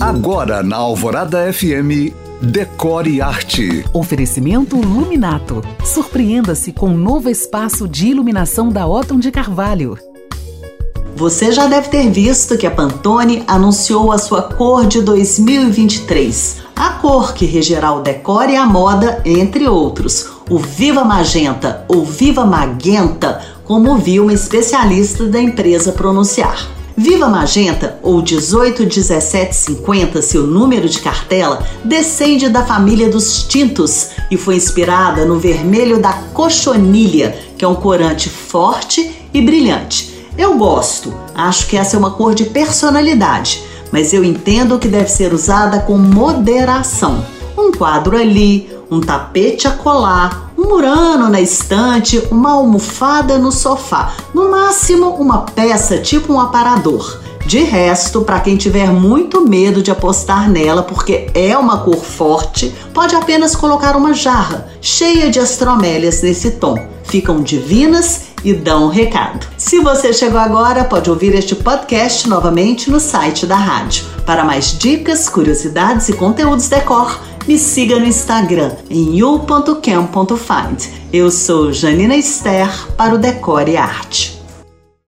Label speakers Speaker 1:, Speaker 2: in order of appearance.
Speaker 1: Agora na Alvorada FM, Decore Arte.
Speaker 2: Oferecimento Luminato. Surpreenda-se com um novo espaço de iluminação da Otton de Carvalho.
Speaker 3: Você já deve ter visto que a Pantone anunciou a sua cor de 2023. A cor que regerá o decore e a moda, entre outros. O Viva Magenta ou Viva Magenta, como viu um especialista da empresa pronunciar. Viva Magenta, ou 181750, seu número de cartela, descende da família dos tintos e foi inspirada no vermelho da cochonilha, que é um corante forte e brilhante. Eu gosto, acho que essa é uma cor de personalidade, mas eu entendo que deve ser usada com moderação. Um quadro ali, um tapete a colar, murano na estante, uma almofada no sofá, no máximo uma peça tipo um aparador. De resto, para quem tiver muito medo de apostar nela porque é uma cor forte, pode apenas colocar uma jarra cheia de astromélias nesse tom. Ficam divinas e dão um recado. Se você chegou agora, pode ouvir este podcast novamente no site da rádio. Para mais dicas, curiosidades e conteúdos decor, me siga no Instagram em you.cam.find. Eu sou Janina Esther para o Decore Arte.